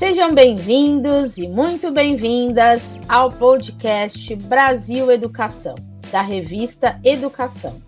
Sejam bem-vindos e muito bem-vindas ao podcast Brasil Educação, da revista Educação.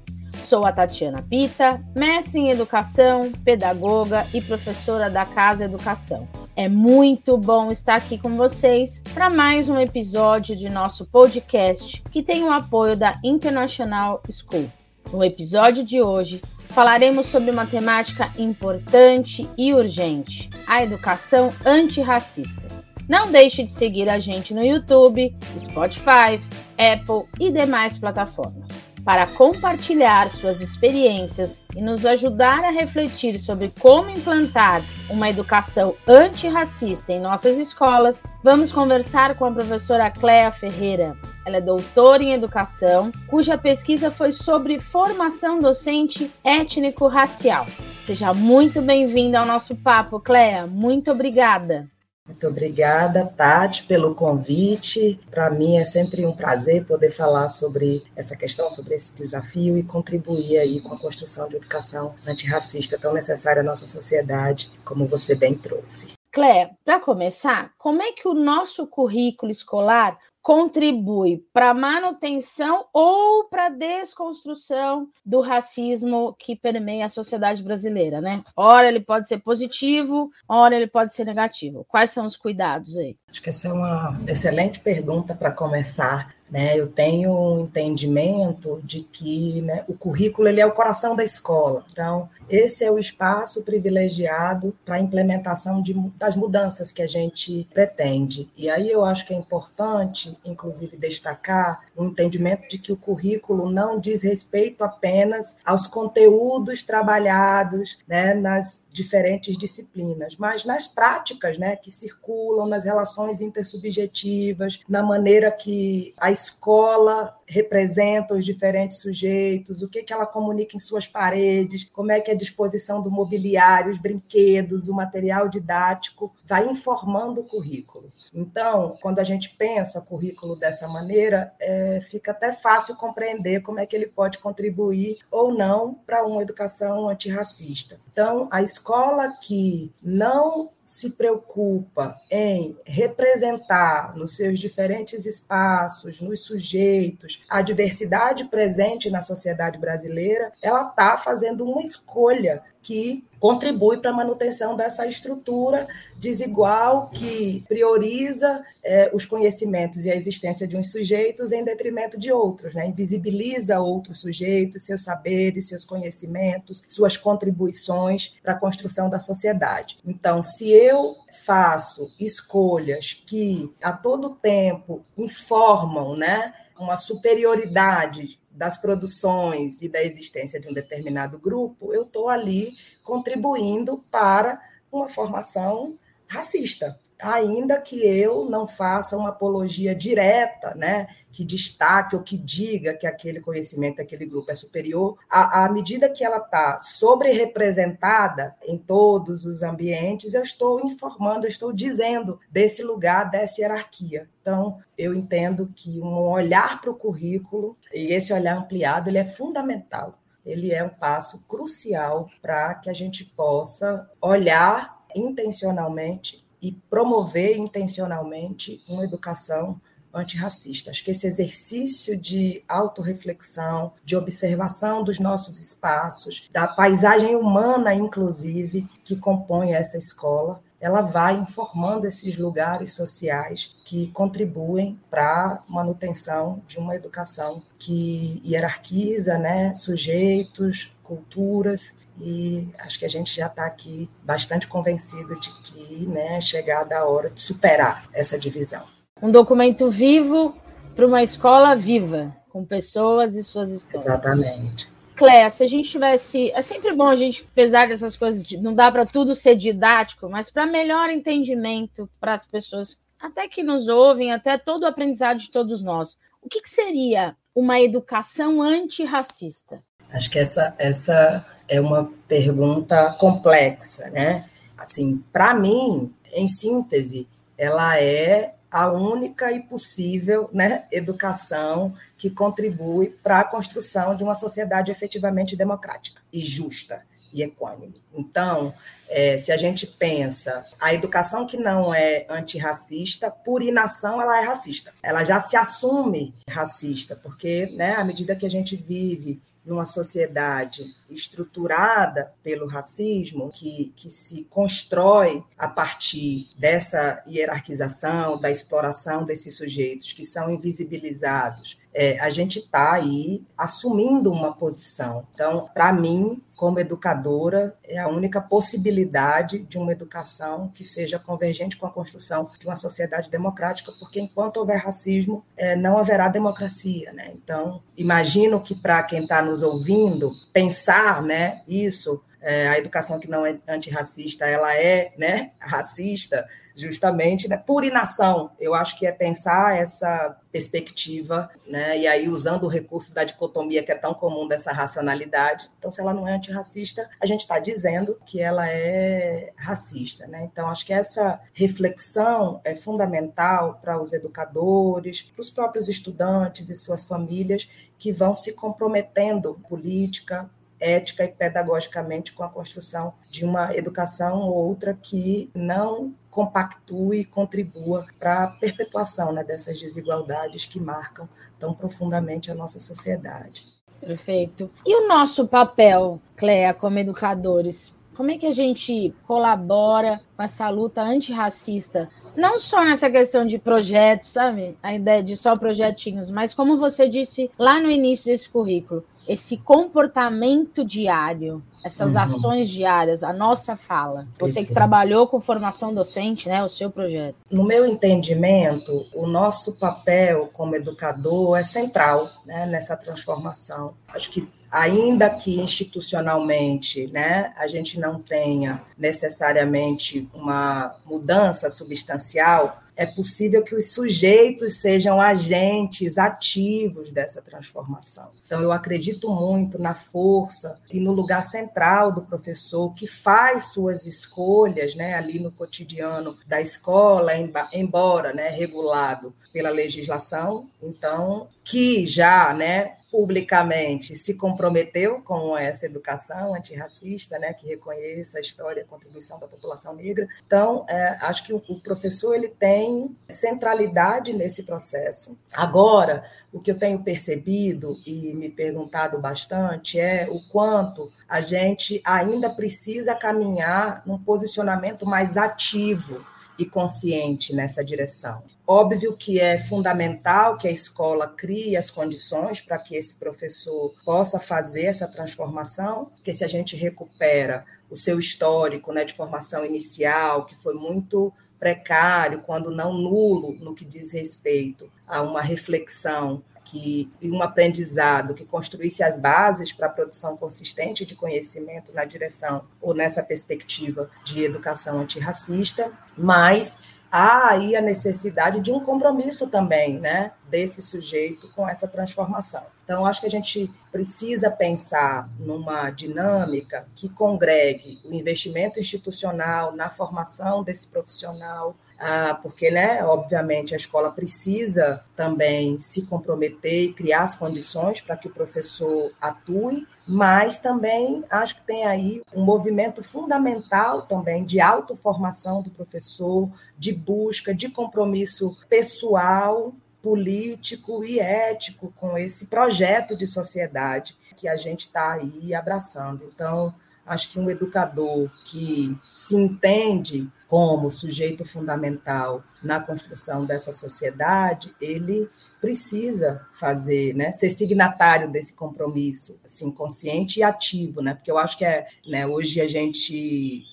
Sou a Tatiana Pita, mestre em educação, pedagoga e professora da Casa Educação. É muito bom estar aqui com vocês para mais um episódio de nosso podcast que tem o apoio da International School. No episódio de hoje, falaremos sobre uma temática importante e urgente: a educação antirracista. Não deixe de seguir a gente no YouTube, Spotify, Apple e demais plataformas para compartilhar suas experiências e nos ajudar a refletir sobre como implantar uma educação antirracista em nossas escolas, vamos conversar com a professora Cléa Ferreira. Ela é doutora em educação, cuja pesquisa foi sobre formação docente étnico-racial. Seja muito bem-vinda ao nosso papo, Cléa. Muito obrigada. Muito obrigada, Tati, pelo convite. Para mim é sempre um prazer poder falar sobre essa questão, sobre esse desafio e contribuir aí com a construção de educação antirracista tão necessária à nossa sociedade, como você bem trouxe. Clé, para começar, como é que o nosso currículo escolar contribui para a manutenção ou para a desconstrução do racismo que permeia a sociedade brasileira, né? Ora ele pode ser positivo, ora ele pode ser negativo. Quais são os cuidados aí? Acho que essa é uma excelente pergunta para começar né? Eu tenho um entendimento de que né, o currículo ele é o coração da escola. Então, esse é o espaço privilegiado para a implementação de, das mudanças que a gente pretende. E aí eu acho que é importante, inclusive, destacar o entendimento de que o currículo não diz respeito apenas aos conteúdos trabalhados né, nas diferentes disciplinas, mas nas práticas né, que circulam, nas relações intersubjetivas, na maneira que a escola representa os diferentes sujeitos, o que, que ela comunica em suas paredes, como é que a disposição do mobiliário, os brinquedos, o material didático vai informando o currículo. Então, quando a gente pensa o currículo dessa maneira, é, fica até fácil compreender como é que ele pode contribuir ou não para uma educação antirracista. Então, a escola que não se preocupa em representar nos seus diferentes espaços, nos sujeitos, a diversidade presente na sociedade brasileira, ela está fazendo uma escolha que contribui para a manutenção dessa estrutura desigual que prioriza é, os conhecimentos e a existência de uns sujeitos em detrimento de outros, né? invisibiliza outros sujeitos, seus saberes, seus conhecimentos, suas contribuições para a construção da sociedade. Então, se eu faço escolhas que a todo tempo informam né, uma superioridade das produções e da existência de um determinado grupo, eu estou ali contribuindo para uma formação racista ainda que eu não faça uma apologia direta, né, que destaque ou que diga que aquele conhecimento, aquele grupo é superior, à, à medida que ela está sobre-representada em todos os ambientes, eu estou informando, eu estou dizendo desse lugar, dessa hierarquia. Então, eu entendo que um olhar para o currículo, e esse olhar ampliado, ele é fundamental. Ele é um passo crucial para que a gente possa olhar intencionalmente e promover intencionalmente uma educação antirracista. Acho que esse exercício de autorreflexão, de observação dos nossos espaços, da paisagem humana, inclusive, que compõe essa escola, ela vai informando esses lugares sociais que contribuem para a manutenção de uma educação que hierarquiza né, sujeitos, culturas, e acho que a gente já está aqui bastante convencido de que né, é chegada a hora de superar essa divisão. Um documento vivo para uma escola viva, com pessoas e suas histórias. Exatamente. Cléa, se a gente tivesse. É sempre bom a gente, apesar dessas coisas, não dá para tudo ser didático, mas para melhor entendimento para as pessoas, até que nos ouvem, até todo o aprendizado de todos nós. O que, que seria uma educação antirracista? Acho que essa, essa é uma pergunta complexa, né? Assim, para mim, em síntese, ela é a única e possível né, educação que contribui para a construção de uma sociedade efetivamente democrática e justa. e equânime. Então, é, se a gente pensa a educação que não é antirracista, por inação ela é racista. Ela já se assume racista, porque né, à medida que a gente vive numa sociedade estruturada pelo racismo, que, que se constrói a partir dessa hierarquização, da exploração desses sujeitos que são invisibilizados, é, a gente está aí assumindo uma posição. Então, para mim, como educadora, é a única possibilidade de uma educação que seja convergente com a construção de uma sociedade democrática, porque enquanto houver racismo, é, não haverá democracia. Né? Então, imagino que para quem está nos ouvindo, pensar né, isso é, a educação que não é antirracista, ela é né, racista, justamente né, por inação. Eu acho que é pensar essa perspectiva, né, e aí usando o recurso da dicotomia que é tão comum dessa racionalidade. Então, se ela não é antirracista, a gente está dizendo que ela é racista. Né? Então, acho que essa reflexão é fundamental para os educadores, para os próprios estudantes e suas famílias que vão se comprometendo política, ética e pedagogicamente com a construção de uma educação ou outra que não compactue e contribua para a perpetuação né, dessas desigualdades que marcam tão profundamente a nossa sociedade. Perfeito. E o nosso papel, Cléa, como educadores? Como é que a gente colabora com essa luta antirracista? Não só nessa questão de projetos, sabe? A ideia de só projetinhos, mas como você disse lá no início desse currículo, esse comportamento diário, essas uhum. ações diárias, a nossa fala. Você que trabalhou com formação docente, né, o seu projeto. No meu entendimento, o nosso papel como educador é central né, nessa transformação. Acho que ainda que institucionalmente, né, a gente não tenha necessariamente uma mudança substancial, é possível que os sujeitos sejam agentes ativos dessa transformação. Então, eu acredito muito na força e no lugar central do professor que faz suas escolhas né, ali no cotidiano da escola, embora né, regulado pela legislação, então, que já né, publicamente se comprometeu com essa educação antirracista, né, que reconheça a história e a contribuição da população negra. Então, é, acho que o, o professor ele tem centralidade nesse processo. Agora, o que eu tenho percebido e me perguntado bastante é o quanto a gente ainda precisa caminhar num posicionamento mais ativo e consciente nessa direção. Óbvio que é fundamental que a escola crie as condições para que esse professor possa fazer essa transformação, porque se a gente recupera o seu histórico né, de formação inicial, que foi muito precário, quando não nulo, no que diz respeito a uma reflexão que, e um aprendizado que construísse as bases para a produção consistente de conhecimento na direção ou nessa perspectiva de educação antirracista, mas há aí a necessidade de um compromisso também, né, desse sujeito com essa transformação. Então, acho que a gente precisa pensar numa dinâmica que congregue o investimento institucional na formação desse profissional, ah, porque, né, obviamente, a escola precisa também se comprometer e criar as condições para que o professor atue, mas também acho que tem aí um movimento fundamental também de autoformação do professor, de busca, de compromisso pessoal, político e ético com esse projeto de sociedade que a gente está aí abraçando. Então, acho que um educador que se entende como sujeito fundamental na construção dessa sociedade, ele precisa fazer, né, ser signatário desse compromisso, assim, consciente e ativo, né? Porque eu acho que é, né, hoje a gente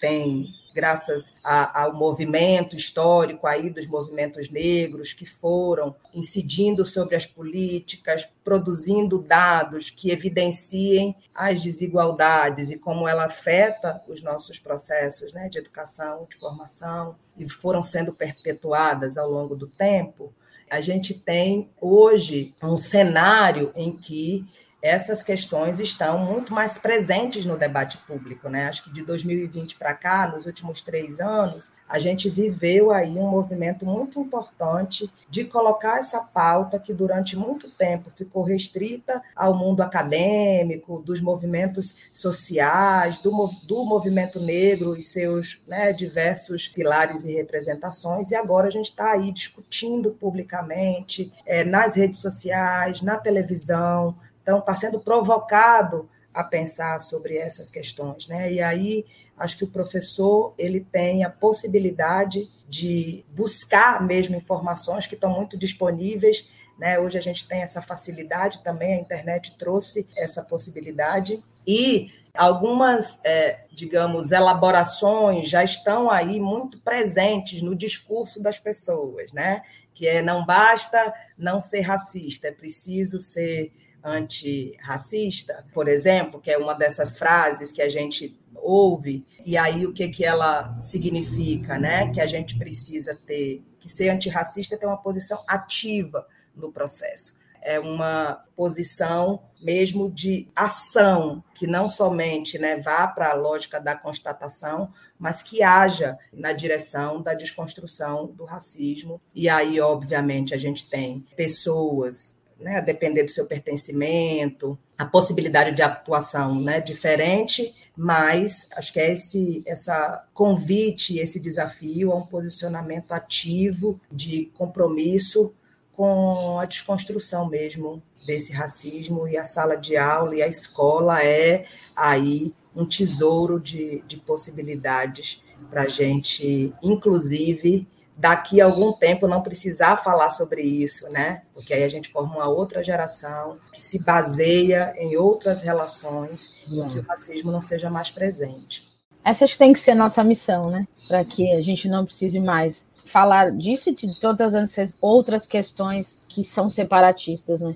tem graças a, ao movimento histórico aí dos movimentos negros que foram incidindo sobre as políticas, produzindo dados que evidenciem as desigualdades e como ela afeta os nossos processos né, de educação, de formação, e foram sendo perpetuadas ao longo do tempo, a gente tem hoje um cenário em que essas questões estão muito mais presentes no debate público. Né? Acho que de 2020 para cá, nos últimos três anos, a gente viveu aí um movimento muito importante de colocar essa pauta que durante muito tempo ficou restrita ao mundo acadêmico, dos movimentos sociais, do, do movimento negro e seus né, diversos pilares e representações, e agora a gente está aí discutindo publicamente, é, nas redes sociais, na televisão, então está sendo provocado a pensar sobre essas questões, né? E aí acho que o professor ele tem a possibilidade de buscar mesmo informações que estão muito disponíveis, né? Hoje a gente tem essa facilidade também, a internet trouxe essa possibilidade e algumas, é, digamos, elaborações já estão aí muito presentes no discurso das pessoas, né? Que é não basta não ser racista, é preciso ser antirracista, por exemplo, que é uma dessas frases que a gente ouve, e aí o que, que ela significa, né? Que a gente precisa ter, que ser antirracista é ter uma posição ativa no processo. É uma posição mesmo de ação, que não somente né, vá para a lógica da constatação, mas que haja na direção da desconstrução do racismo. E aí, obviamente, a gente tem pessoas né, a depender do seu pertencimento, a possibilidade de atuação né, diferente, mas acho que é esse essa convite, esse desafio a um posicionamento ativo de compromisso com a desconstrução mesmo desse racismo. E a sala de aula e a escola é aí um tesouro de, de possibilidades para a gente, inclusive, daqui a algum tempo não precisar falar sobre isso, né? Porque aí a gente forma uma outra geração que se baseia em outras relações e que o racismo não seja mais presente. Essa tem que ser nossa missão, né? Para que a gente não precise mais falar disso e de todas as outras questões que são separatistas, né?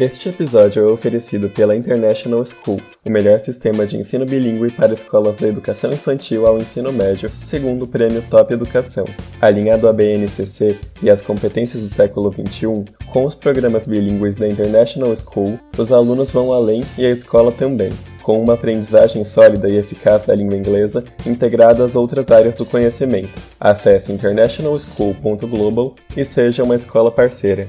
Este episódio é oferecido pela International School, o melhor sistema de ensino bilíngue para escolas da educação infantil ao ensino médio, segundo o prêmio Top Educação. Alinhado à BNCC e às competências do século XXI, com os programas bilíngues da International School, os alunos vão além e a escola também, com uma aprendizagem sólida e eficaz da língua inglesa integrada às outras áreas do conhecimento. Acesse internationalschool.global e seja uma escola parceira.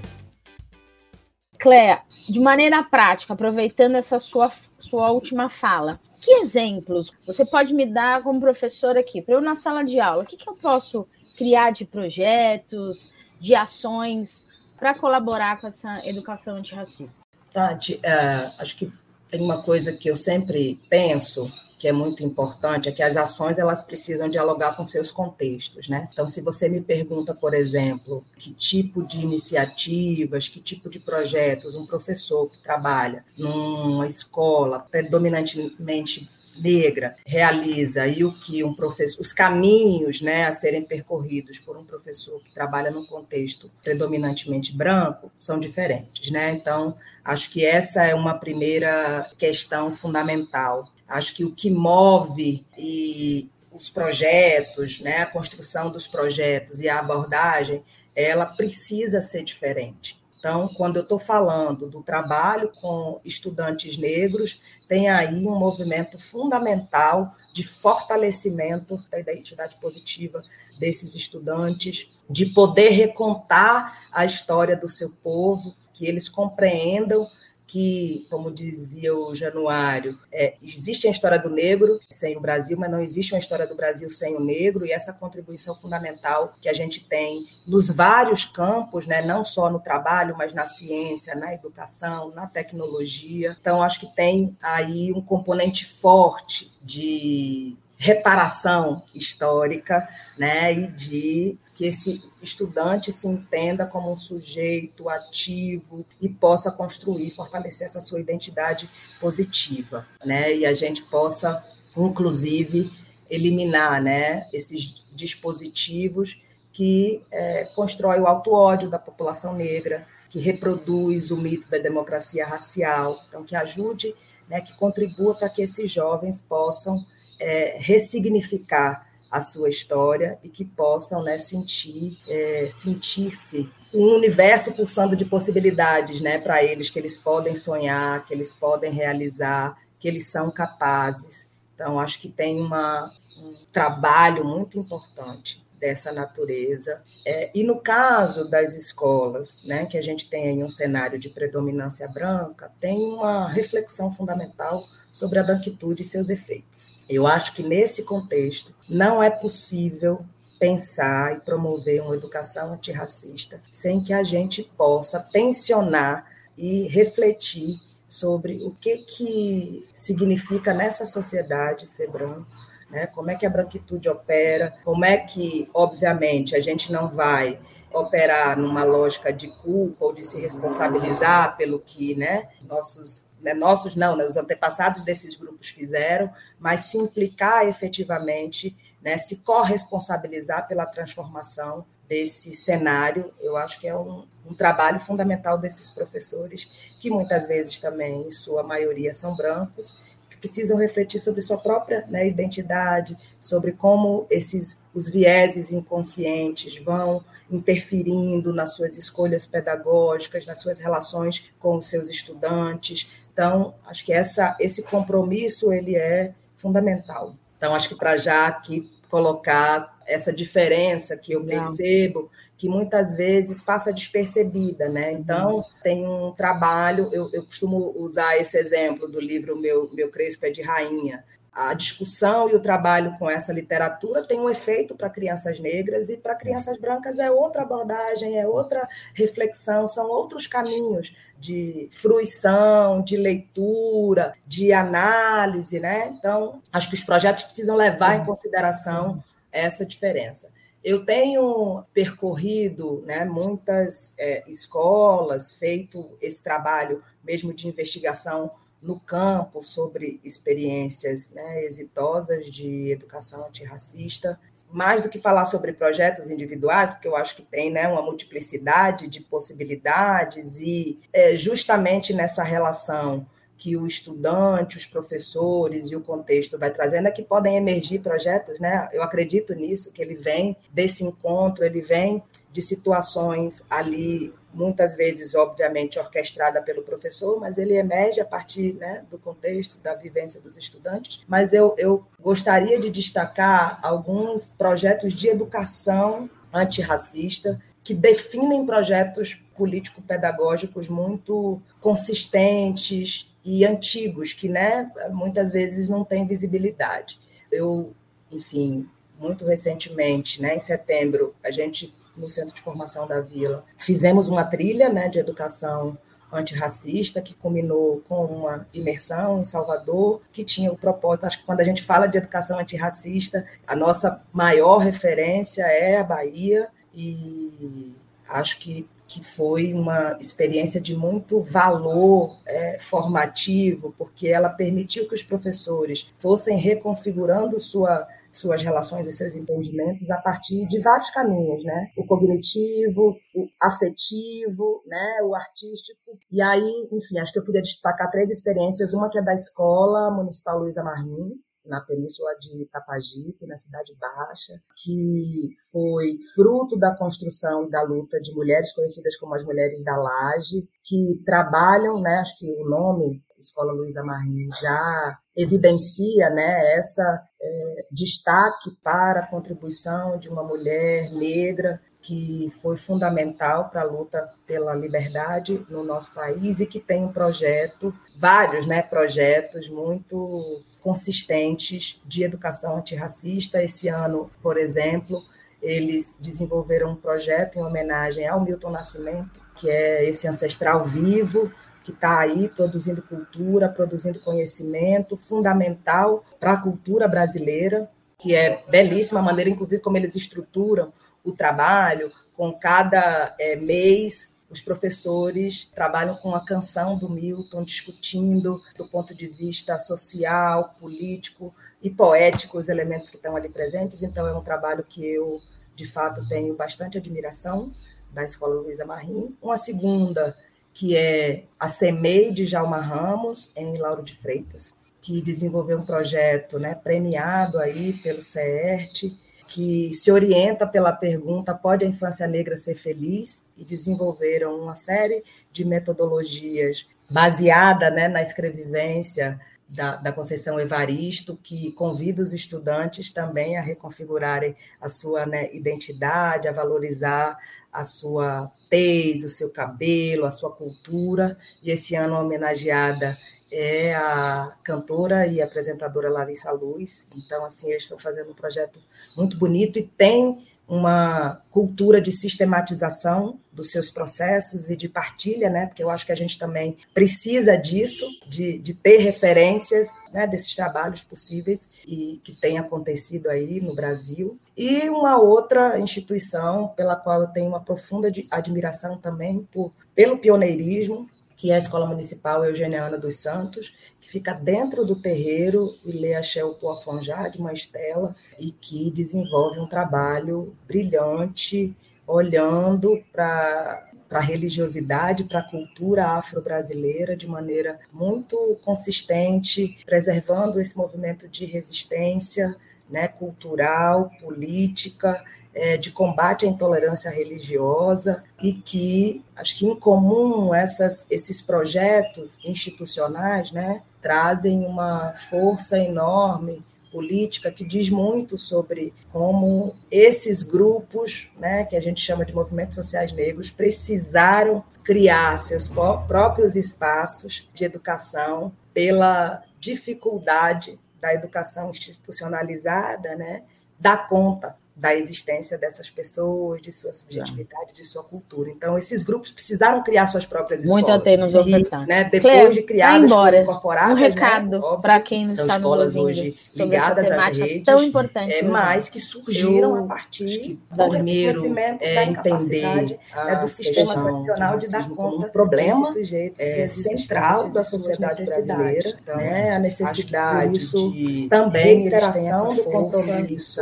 Cléa, de maneira prática, aproveitando essa sua, sua última fala, que exemplos você pode me dar como professor aqui, para eu na sala de aula? O que, que eu posso criar de projetos, de ações para colaborar com essa educação antirracista? Tati, uh, acho que tem uma coisa que eu sempre penso que é muito importante, é que as ações elas precisam dialogar com seus contextos, né? Então, se você me pergunta, por exemplo, que tipo de iniciativas, que tipo de projetos um professor que trabalha numa escola predominantemente negra realiza e o que um professor, os caminhos né, a serem percorridos por um professor que trabalha num contexto predominantemente branco são diferentes. Né? Então, acho que essa é uma primeira questão fundamental Acho que o que move e os projetos, né, a construção dos projetos e a abordagem, ela precisa ser diferente. Então, quando eu estou falando do trabalho com estudantes negros, tem aí um movimento fundamental de fortalecimento da identidade positiva desses estudantes, de poder recontar a história do seu povo, que eles compreendam que, como dizia o Januário, é, existe a história do negro sem o Brasil, mas não existe uma história do Brasil sem o negro, e essa contribuição fundamental que a gente tem nos vários campos, né, não só no trabalho, mas na ciência, na educação, na tecnologia. Então, acho que tem aí um componente forte de reparação histórica, né, e de que esse estudante se entenda como um sujeito ativo e possa construir, fortalecer essa sua identidade positiva, né? E a gente possa, inclusive, eliminar, né, esses dispositivos que é, constrói o auto-ódio da população negra, que reproduz o mito da democracia racial, então que ajude, né, que contribua para que esses jovens possam é, ressignificar a sua história e que possam né, sentir, é, sentir-se um universo pulsando de possibilidades né, para eles, que eles podem sonhar, que eles podem realizar, que eles são capazes. Então, acho que tem uma, um trabalho muito importante dessa natureza. É, e no caso das escolas, né, que a gente tem aí um cenário de predominância branca, tem uma reflexão fundamental sobre a branquitude e seus efeitos. Eu acho que nesse contexto não é possível pensar e promover uma educação antirracista sem que a gente possa tensionar e refletir sobre o que, que significa nessa sociedade ser branco, né? como é que a branquitude opera, como é que, obviamente, a gente não vai operar numa lógica de culpa ou de se responsabilizar pelo que né, nossos né, nossos não, né, os antepassados desses grupos fizeram, mas se implicar efetivamente né, se corresponsabilizar pela transformação desse cenário, eu acho que é um, um, trabalho fundamental desses professores, que muitas vezes também, em sua maioria, são brancos, precisam refletir sobre sua própria né, identidade, sobre como esses os vieses inconscientes vão interferindo nas suas escolhas pedagógicas, nas suas relações com os seus estudantes. Então, acho que essa, esse compromisso ele é fundamental. Então, acho que para já aqui colocar essa diferença que eu percebo, que muitas vezes passa despercebida, né? Então, uhum. tem um trabalho, eu, eu costumo usar esse exemplo do livro Meu, Meu Crespo é de Rainha, a discussão e o trabalho com essa literatura tem um efeito para crianças negras e para crianças brancas é outra abordagem, é outra reflexão, são outros caminhos de fruição, de leitura, de análise, né? Então, acho que os projetos precisam levar em consideração essa diferença. Eu tenho percorrido né, muitas é, escolas, feito esse trabalho mesmo de investigação no campo sobre experiências né, exitosas de educação antirracista, mais do que falar sobre projetos individuais, porque eu acho que tem né, uma multiplicidade de possibilidades, e é, justamente nessa relação que o estudante, os professores e o contexto vai trazendo é que podem emergir projetos, né? Eu acredito nisso, que ele vem desse encontro, ele vem de situações ali muitas vezes, obviamente, orquestrada pelo professor, mas ele emerge a partir né, do contexto, da vivência dos estudantes. Mas eu, eu gostaria de destacar alguns projetos de educação antirracista que definem projetos político-pedagógicos muito consistentes e antigos, que né, muitas vezes não têm visibilidade. Eu, enfim, muito recentemente, né, em setembro, a gente no Centro de Formação da Vila. Fizemos uma trilha né, de educação antirracista, que culminou com uma imersão em Salvador, que tinha o propósito, acho que quando a gente fala de educação antirracista, a nossa maior referência é a Bahia, e acho que, que foi uma experiência de muito valor é, formativo, porque ela permitiu que os professores fossem reconfigurando sua suas relações e seus entendimentos a partir de vários caminhos, né? O cognitivo, o afetivo, né? O artístico. E aí, enfim, acho que eu queria destacar três experiências. Uma que é da Escola Municipal Luiza Marim, na península de Itapajipe, na Cidade Baixa, que foi fruto da construção e da luta de mulheres conhecidas como as Mulheres da Laje, que trabalham, né, acho que o nome Escola Luiza Marim já evidencia né, essa é, destaque para a contribuição de uma mulher negra que foi fundamental para a luta pela liberdade no nosso país e que tem um projeto, vários né, projetos muito consistentes de educação antirracista. Esse ano, por exemplo, eles desenvolveram um projeto em homenagem ao Milton Nascimento, que é esse ancestral vivo que está aí produzindo cultura, produzindo conhecimento fundamental para a cultura brasileira, que é belíssima a maneira, inclusive, como eles estruturam o trabalho. Com cada é, mês, os professores trabalham com a canção do Milton, discutindo do ponto de vista social, político e poético os elementos que estão ali presentes. Então, é um trabalho que eu, de fato, tenho bastante admiração da Escola Luísa Marim. Uma segunda que é a CEMEI de Jalma Ramos, em Lauro de Freitas, que desenvolveu um projeto né, premiado aí pelo CERT, que se orienta pela pergunta: pode a infância negra ser feliz? E desenvolveram uma série de metodologias baseada né, na escrevivência da, da Conceição Evaristo, que convida os estudantes também a reconfigurarem a sua né, identidade, a valorizar a sua tez, o seu cabelo, a sua cultura. E esse ano homenageada é a cantora e apresentadora Larissa Luz. Então, assim, eles estão fazendo um projeto muito bonito e tem uma cultura de sistematização dos seus processos e de partilha, né? Porque eu acho que a gente também precisa disso, de, de ter referências né, desses trabalhos possíveis e que tem acontecido aí no Brasil. E uma outra instituição pela qual eu tenho uma profunda admiração também por, pelo pioneirismo, que é a Escola Municipal Eugeniana dos Santos, que fica dentro do terreiro e lê a Shell Poafonjá, de uma estela, e que desenvolve um trabalho brilhante, olhando para para a religiosidade, para a cultura afro-brasileira de maneira muito consistente, preservando esse movimento de resistência né, cultural, política é, de combate à intolerância religiosa e que acho que em comum essas, esses projetos institucionais né, trazem uma força enorme política que diz muito sobre como esses grupos, né, que a gente chama de movimentos sociais negros, precisaram criar seus próprios espaços de educação pela dificuldade da educação institucionalizada, né, dar conta da existência dessas pessoas, de sua subjetividade, de sua cultura. Então, esses grupos precisaram criar suas próprias escolas. Muito atemos ofertar. Né, depois Cleo, de criadas, embora. incorporadas, um né, recado né, para quem não está nos hoje ligadas às redes, tão importante, é, mas que surgiram a partir do reconhecimento é, da incapacidade né, do sistema tradicional de dar conta um problema sujeito, é, central da sociedade brasileira, então, né, a necessidade isso também interação do compromisso,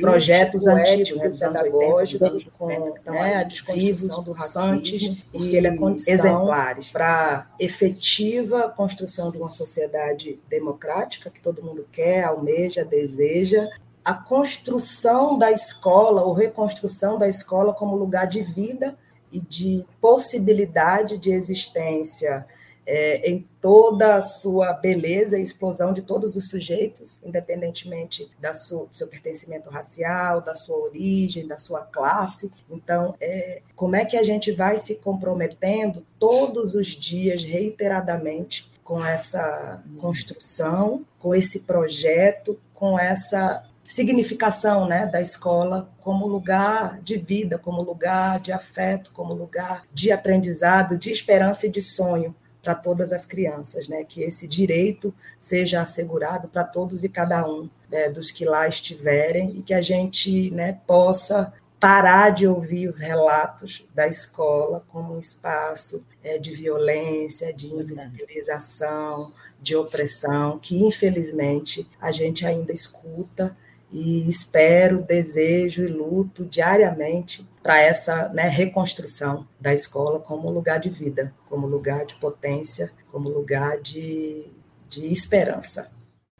projetos projetos antigos dos anos 80, com né, a desconstrução do racismo, porque ele é condição exemplares. para efetiva construção de uma sociedade democrática que todo mundo quer, almeja, deseja, a construção da escola, ou reconstrução da escola como lugar de vida e de possibilidade de existência é, em toda a sua beleza e explosão de todos os sujeitos, independentemente da sua, do seu pertencimento racial, da sua origem, da sua classe. Então, é, como é que a gente vai se comprometendo todos os dias, reiteradamente, com essa construção, com esse projeto, com essa significação né, da escola como lugar de vida, como lugar de afeto, como lugar de aprendizado, de esperança e de sonho para todas as crianças, né? que esse direito seja assegurado para todos e cada um né, dos que lá estiverem e que a gente né, possa parar de ouvir os relatos da escola como um espaço é, de violência, de invisibilização, de opressão, que infelizmente a gente ainda escuta e espero, desejo e luto diariamente para essa né, reconstrução da escola como lugar de vida, como lugar de potência, como lugar de, de esperança.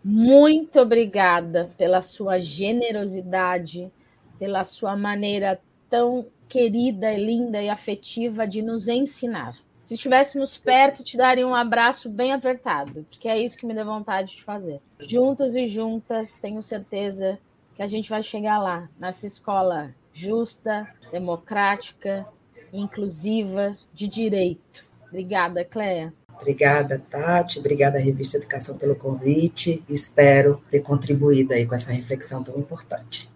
Muito obrigada pela sua generosidade, pela sua maneira tão querida, linda e afetiva de nos ensinar. Se estivéssemos perto, te daria um abraço bem apertado, porque é isso que me dá vontade de fazer. Juntos e juntas, tenho certeza que a gente vai chegar lá, nessa escola justa, democrática, inclusiva, de direito. Obrigada, Cléia. Obrigada, Tati. Obrigada, Revista Educação, pelo convite. Espero ter contribuído aí com essa reflexão tão importante.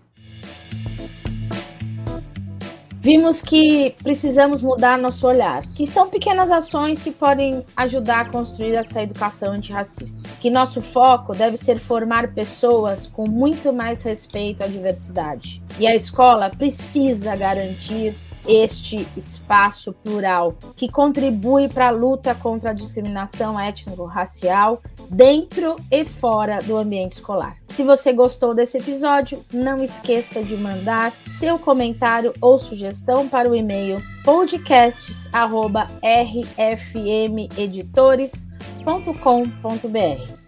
Vimos que precisamos mudar nosso olhar, que são pequenas ações que podem ajudar a construir essa educação antirracista. Que nosso foco deve ser formar pessoas com muito mais respeito à diversidade. E a escola precisa garantir este espaço plural que contribui para a luta contra a discriminação étnico-racial dentro e fora do ambiente escolar. Se você gostou desse episódio, não esqueça de mandar seu comentário ou sugestão para o e-mail podcasts@rfmeditores.com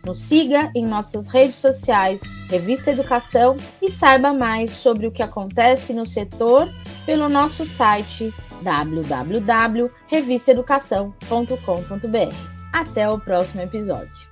Nos siga em nossas redes sociais, Revista Educação, e saiba mais sobre o que acontece no setor pelo nosso site www.revistaeducação.com.br. Até o próximo episódio.